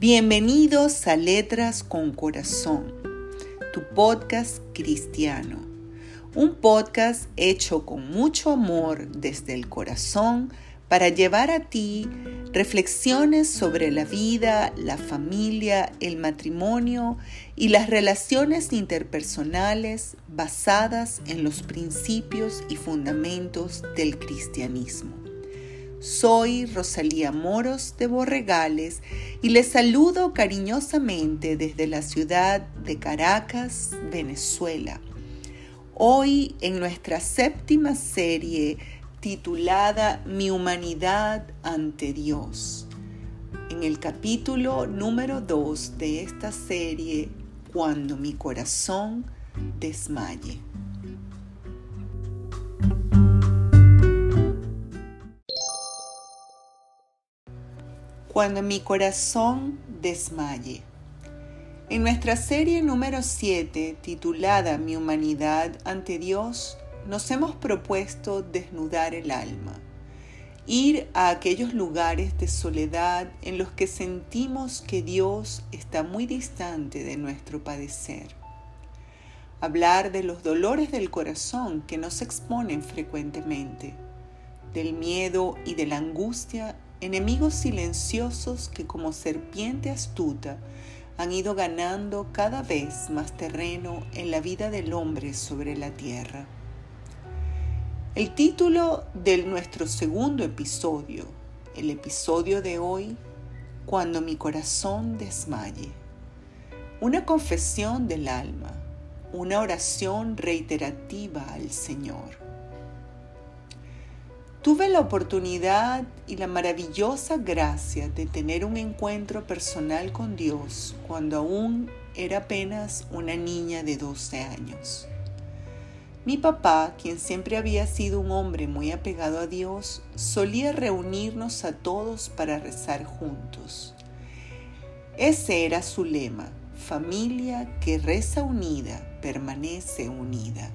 Bienvenidos a Letras con Corazón, tu podcast cristiano. Un podcast hecho con mucho amor desde el corazón para llevar a ti reflexiones sobre la vida, la familia, el matrimonio y las relaciones interpersonales basadas en los principios y fundamentos del cristianismo. Soy Rosalía Moros de Borregales y les saludo cariñosamente desde la ciudad de Caracas, Venezuela. Hoy en nuestra séptima serie titulada Mi humanidad ante Dios. En el capítulo número 2 de esta serie, Cuando mi corazón desmaye. Cuando mi corazón desmaye. En nuestra serie número 7, titulada Mi humanidad ante Dios, nos hemos propuesto desnudar el alma, ir a aquellos lugares de soledad en los que sentimos que Dios está muy distante de nuestro padecer. Hablar de los dolores del corazón que nos exponen frecuentemente, del miedo y de la angustia enemigos silenciosos que como serpiente astuta han ido ganando cada vez más terreno en la vida del hombre sobre la tierra. El título de nuestro segundo episodio, el episodio de hoy, Cuando mi corazón desmaye. Una confesión del alma, una oración reiterativa al Señor. Tuve la oportunidad y la maravillosa gracia de tener un encuentro personal con Dios cuando aún era apenas una niña de 12 años. Mi papá, quien siempre había sido un hombre muy apegado a Dios, solía reunirnos a todos para rezar juntos. Ese era su lema, familia que reza unida, permanece unida.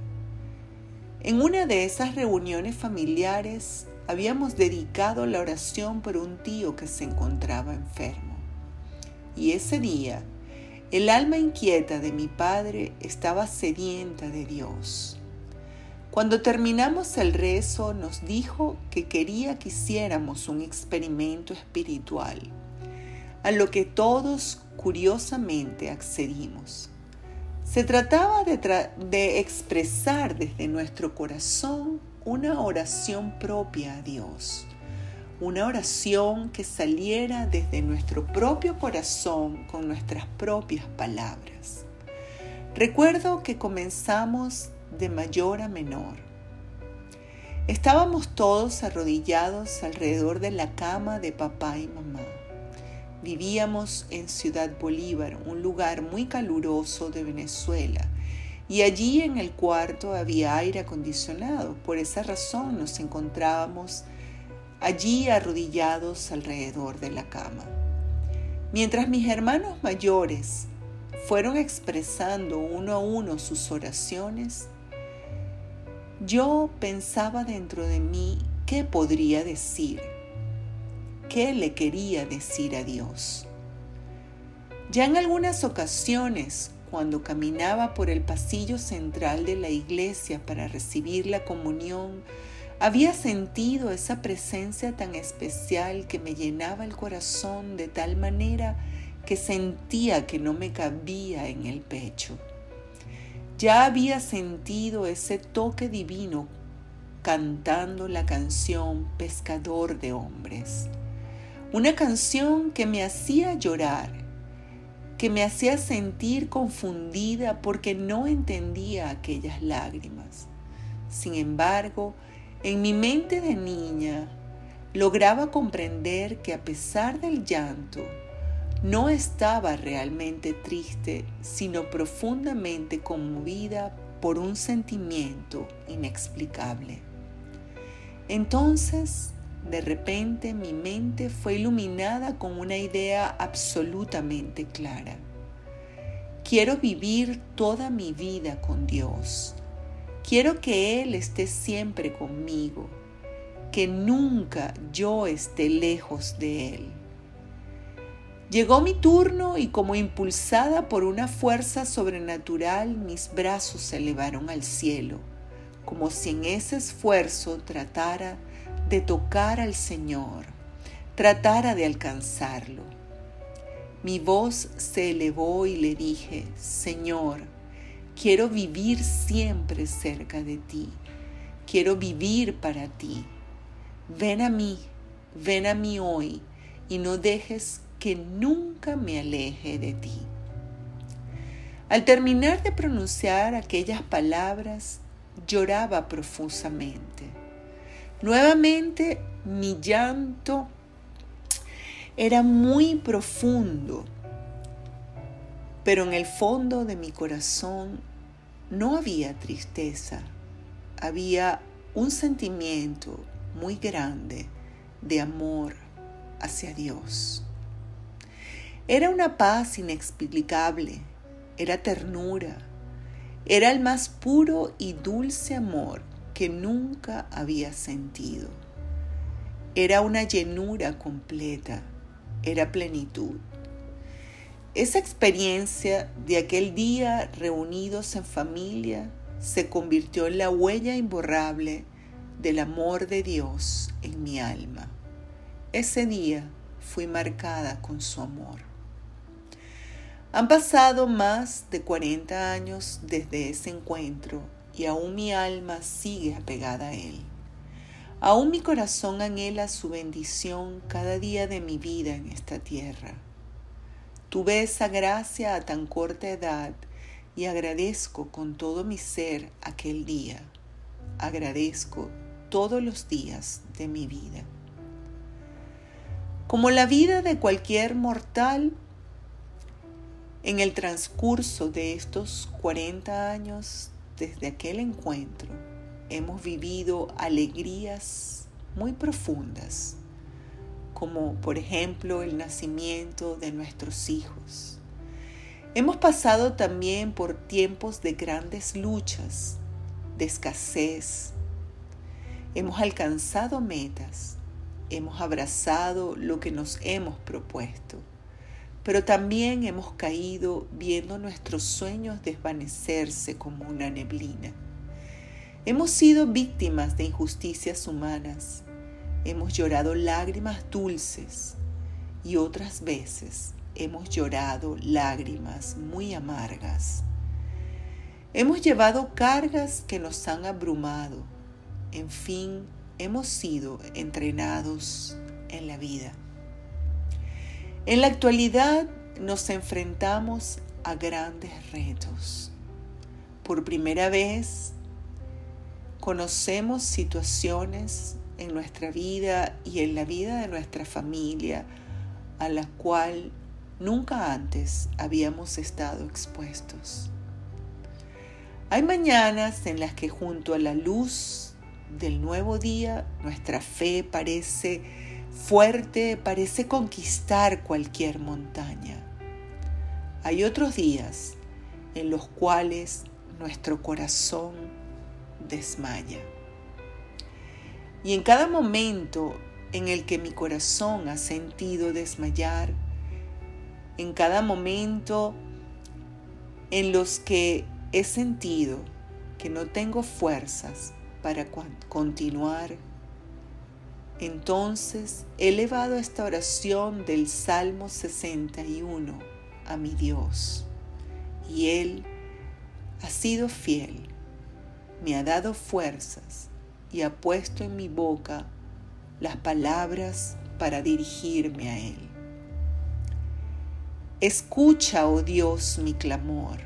En una de esas reuniones familiares habíamos dedicado la oración por un tío que se encontraba enfermo. Y ese día, el alma inquieta de mi padre estaba sedienta de Dios. Cuando terminamos el rezo nos dijo que quería que hiciéramos un experimento espiritual, a lo que todos curiosamente accedimos. Se trataba de, expresar desde nuestro corazón una oración propia a Dios, una oración que saliera desde nuestro propio corazón con nuestras propias palabras. Recuerdo que comenzamos de mayor a menor. Estábamos todos arrodillados alrededor de la cama de papá y mamá. Vivíamos en Ciudad Bolívar, un lugar muy caluroso de Venezuela, y allí en el cuarto había aire acondicionado. Por esa razón nos encontrábamos allí arrodillados alrededor de la cama. Mientras mis hermanos mayores fueron expresando uno a uno sus oraciones, yo pensaba dentro de mí qué podría decir qué le quería decir a Dios. Ya en algunas ocasiones, cuando caminaba por el pasillo central de la iglesia para recibir la comunión, había sentido esa presencia tan especial que me llenaba el corazón de tal manera que sentía que no me cabía en el pecho. Ya había sentido ese toque divino cantando la canción Pescador de Hombres. Una canción que me hacía llorar, que me hacía sentir confundida porque no entendía aquellas lágrimas. Sin embargo, en mi mente de niña lograba comprender que a pesar del llanto, no estaba realmente triste, sino profundamente conmovida por un sentimiento inexplicable. Entonces de repente mi mente fue iluminada con una idea absolutamente clara. Quiero vivir toda mi vida con Dios. Quiero que Él esté siempre conmigo, que nunca yo esté lejos de Él. Llegó mi turno y como impulsada por una fuerza sobrenatural, mis brazos se elevaron al cielo, como si en ese esfuerzo tratara de tocar al Señor, tratara de alcanzarlo. Mi voz se elevó y le dije, Señor, quiero vivir siempre cerca de ti, quiero vivir para ti. Ven a mí, ven a mí hoy y no dejes que nunca me aleje de ti. Al terminar de pronunciar aquellas palabras, lloraba profusamente. Nuevamente mi llanto era muy profundo, pero en el fondo de mi corazón no había tristeza, había un sentimiento muy grande de amor hacia Dios. Era una paz inexplicable, era ternura, era el más puro y dulce amor que nunca había sentido. Era una llenura completa, era plenitud. Esa experiencia de aquel día reunidos en familia se convirtió en la huella imborrable del amor de Dios en mi alma. Ese día fui marcada con su amor. Han pasado más de 40 años desde ese encuentro y aún mi alma sigue apegada a Él. Aún mi corazón anhela su bendición cada día de mi vida en esta tierra. Tuve esa gracia a tan corta edad y agradezco con todo mi ser aquel día. Agradezco todos los días de mi vida. Como la vida de cualquier mortal, en el transcurso de estos 40 años desde aquel encuentro, hemos vivido alegrías muy profundas, como por ejemplo el nacimiento de nuestros hijos. Hemos pasado también por tiempos de grandes luchas, de escasez. Hemos alcanzado metas, hemos abrazado lo que nos hemos propuesto pero también hemos caído viendo nuestros sueños desvanecerse como una neblina. Hemos sido víctimas de injusticias humanas, hemos llorado lágrimas dulces y otras veces hemos llorado lágrimas muy amargas. Hemos llevado cargas que nos han abrumado, en fin, hemos sido entrenados en la vida. En la actualidad nos enfrentamos a grandes retos. Por primera vez conocemos situaciones en nuestra vida y en la vida de nuestra familia a la cual nunca antes habíamos estado expuestos. Hay mañanas en las que junto a la luz del nuevo día nuestra fe parece fuerte parece conquistar cualquier montaña. Hay otros días en los cuales nuestro corazón desmaya. Y en cada momento en el que mi corazón ha sentido desmayar, en cada momento en los que he sentido que no tengo fuerzas para continuar entonces he elevado esta oración del Salmo 61 a mi Dios y Él ha sido fiel, me ha dado fuerzas y ha puesto en mi boca las palabras para dirigirme a Él. Escucha, oh Dios, mi clamor,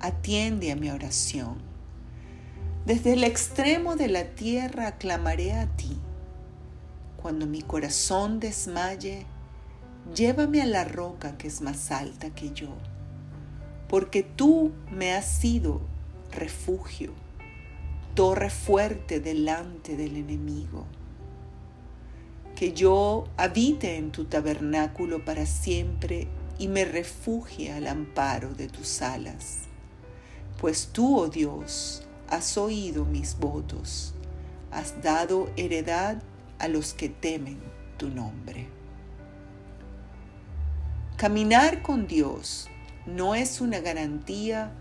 atiende a mi oración. Desde el extremo de la tierra clamaré a ti cuando mi corazón desmaye, llévame a la roca que es más alta que yo, porque tú me has sido refugio, torre fuerte delante del enemigo. Que yo habite en tu tabernáculo para siempre y me refugie al amparo de tus alas. Pues tú, oh Dios, has oído mis votos, has dado heredad a los que temen tu nombre. Caminar con Dios no es una garantía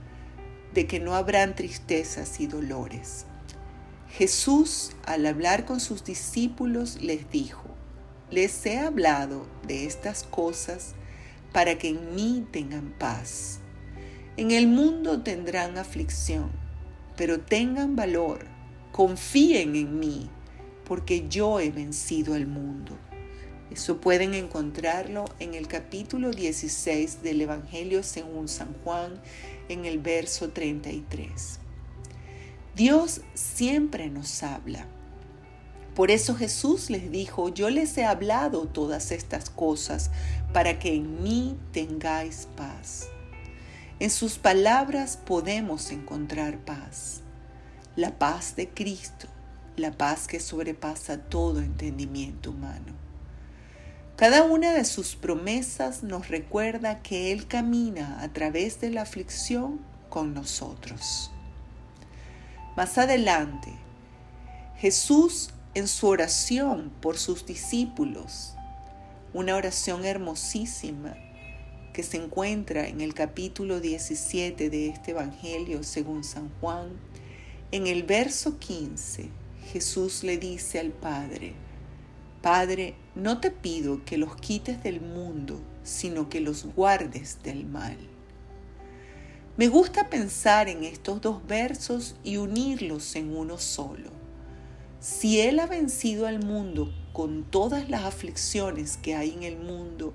de que no habrán tristezas y dolores. Jesús, al hablar con sus discípulos, les dijo, les he hablado de estas cosas para que en mí tengan paz. En el mundo tendrán aflicción, pero tengan valor, confíen en mí, porque yo he vencido al mundo. Eso pueden encontrarlo en el capítulo 16 del Evangelio según San Juan, en el verso 33. Dios siempre nos habla. Por eso Jesús les dijo, yo les he hablado todas estas cosas para que en mí tengáis paz. En sus palabras podemos encontrar paz, la paz de Cristo, la paz que sobrepasa todo entendimiento humano. Cada una de sus promesas nos recuerda que Él camina a través de la aflicción con nosotros. Más adelante, Jesús en su oración por sus discípulos, una oración hermosísima que se encuentra en el capítulo 17 de este Evangelio según San Juan, en el verso 15, Jesús le dice al Padre, Padre, no te pido que los quites del mundo, sino que los guardes del mal. Me gusta pensar en estos dos versos y unirlos en uno solo. Si Él ha vencido al mundo con todas las aflicciones que hay en el mundo,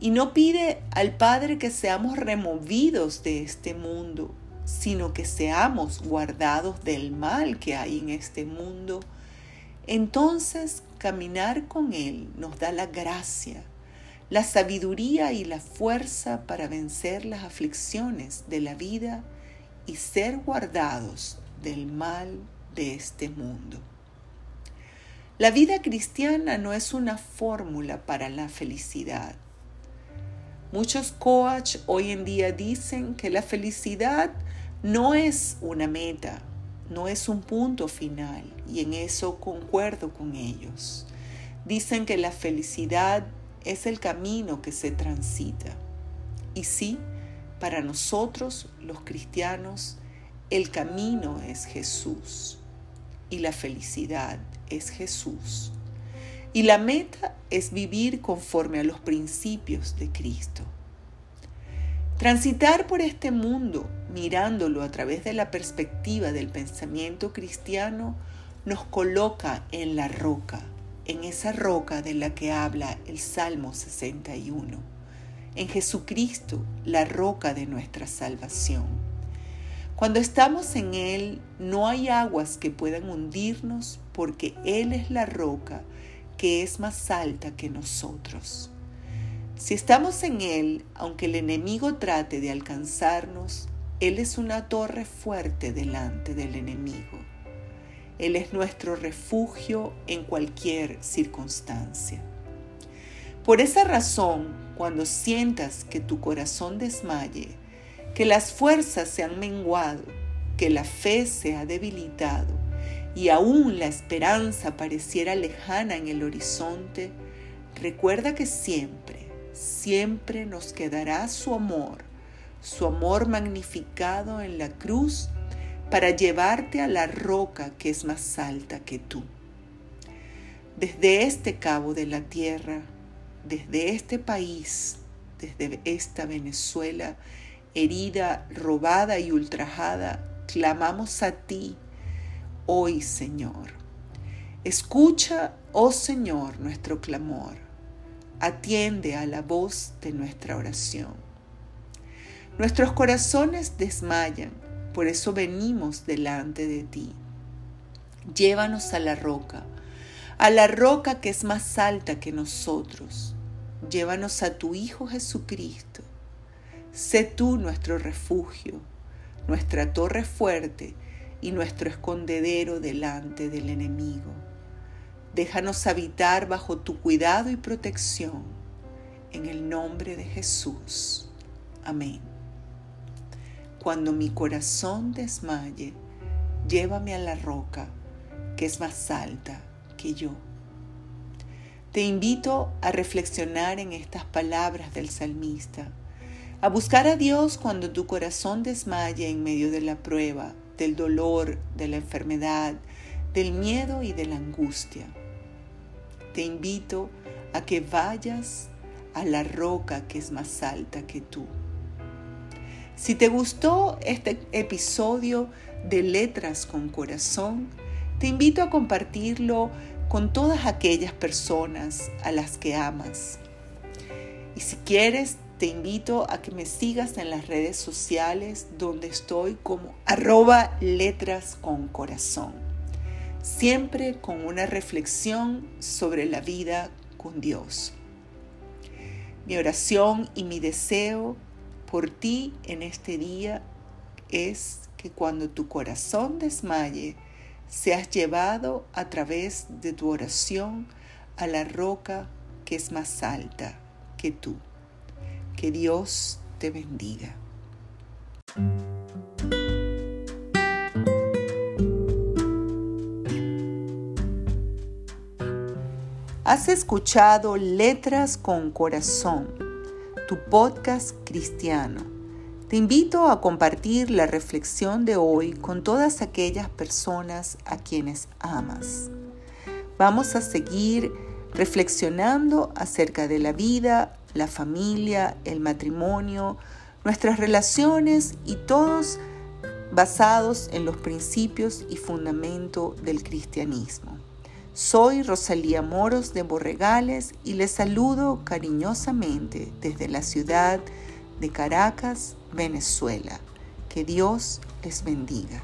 y no pide al Padre que seamos removidos de este mundo, sino que seamos guardados del mal que hay en este mundo, entonces caminar con Él nos da la gracia la sabiduría y la fuerza para vencer las aflicciones de la vida y ser guardados del mal de este mundo. La vida cristiana no es una fórmula para la felicidad. Muchos coach hoy en día dicen que la felicidad no es una meta, no es un punto final y en eso concuerdo con ellos. Dicen que la felicidad es el camino que se transita. Y sí, para nosotros los cristianos, el camino es Jesús y la felicidad es Jesús. Y la meta es vivir conforme a los principios de Cristo. Transitar por este mundo mirándolo a través de la perspectiva del pensamiento cristiano nos coloca en la roca en esa roca de la que habla el Salmo 61, en Jesucristo, la roca de nuestra salvación. Cuando estamos en Él, no hay aguas que puedan hundirnos porque Él es la roca que es más alta que nosotros. Si estamos en Él, aunque el enemigo trate de alcanzarnos, Él es una torre fuerte delante del enemigo. Él es nuestro refugio en cualquier circunstancia. Por esa razón, cuando sientas que tu corazón desmaye, que las fuerzas se han menguado, que la fe se ha debilitado y aún la esperanza pareciera lejana en el horizonte, recuerda que siempre, siempre nos quedará su amor, su amor magnificado en la cruz para llevarte a la roca que es más alta que tú. Desde este cabo de la tierra, desde este país, desde esta Venezuela, herida, robada y ultrajada, clamamos a ti hoy, Señor. Escucha, oh Señor, nuestro clamor. Atiende a la voz de nuestra oración. Nuestros corazones desmayan por eso venimos delante de ti. Llévanos a la roca, a la roca que es más alta que nosotros. Llévanos a tu Hijo Jesucristo. Sé tú nuestro refugio, nuestra torre fuerte y nuestro escondedero delante del enemigo. Déjanos habitar bajo tu cuidado y protección. En el nombre de Jesús. Amén. Cuando mi corazón desmaye, llévame a la roca que es más alta que yo. Te invito a reflexionar en estas palabras del salmista, a buscar a Dios cuando tu corazón desmaye en medio de la prueba, del dolor, de la enfermedad, del miedo y de la angustia. Te invito a que vayas a la roca que es más alta que tú. Si te gustó este episodio de Letras con Corazón, te invito a compartirlo con todas aquellas personas a las que amas. Y si quieres, te invito a que me sigas en las redes sociales donde estoy como arroba letras con corazón. Siempre con una reflexión sobre la vida con Dios. Mi oración y mi deseo por ti en este día es que cuando tu corazón desmaye, seas llevado a través de tu oración a la roca que es más alta que tú. Que Dios te bendiga. Has escuchado Letras con Corazón, tu podcast cristiano te invito a compartir la reflexión de hoy con todas aquellas personas a quienes amas. Vamos a seguir reflexionando acerca de la vida, la familia, el matrimonio, nuestras relaciones y todos basados en los principios y fundamento del cristianismo. Soy Rosalía Moros de Borregales y les saludo cariñosamente desde la ciudad de Caracas, Venezuela. Que Dios les bendiga.